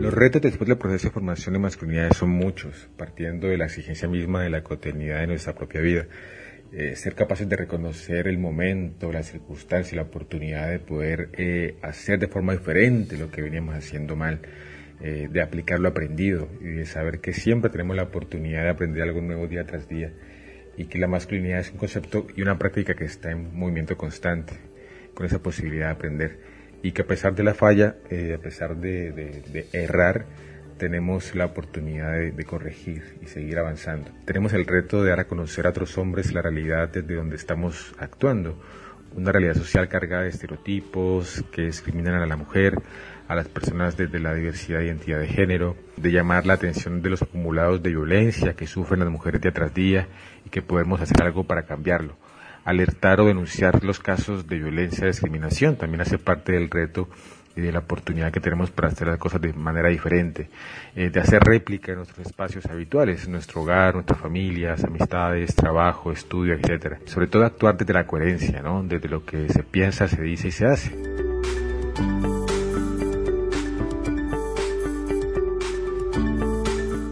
Los retos después del proceso de formación de masculinidades son muchos, partiendo de la exigencia misma de la cotidianidad de nuestra propia vida. Eh, ser capaces de reconocer el momento, la circunstancia, la oportunidad de poder eh, hacer de forma diferente lo que veníamos haciendo mal, eh, de aplicar lo aprendido y de saber que siempre tenemos la oportunidad de aprender algo nuevo día tras día y que la masculinidad es un concepto y una práctica que está en movimiento constante, con esa posibilidad de aprender y que a pesar de la falla, eh, a pesar de, errar, tenemos la oportunidad de, corregir y seguir avanzando. Tenemos el reto de dar a conocer a otros hombres la realidad desde donde estamos actuando, una realidad social cargada de estereotipos que discriminan a la mujer, a las personas desde la diversidad de identidad de género, de llamar la atención de los acumulados de violencia que sufren las mujeres día tras día y que podemos hacer algo para cambiarlo alertar o denunciar los casos de violencia y discriminación. También hace parte del reto y de la oportunidad que tenemos para hacer las cosas de manera diferente, eh, de hacer réplica en nuestros espacios habituales, nuestro hogar, nuestras familias, amistades, trabajo, estudio, etcétera. Sobre todo actuar desde la coherencia, ¿no? Desde lo que se piensa, se dice y se hace.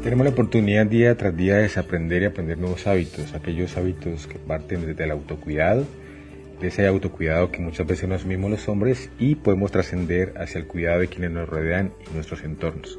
Tenemos la oportunidad día tras día de desaprender y aprender nuevos hábitos, aquellos hábitos que parten desde el autocuidado, de ese autocuidado que muchas veces no asumimos los hombres y podemos trascender hacia el cuidado de quienes nos rodean y nuestros entornos.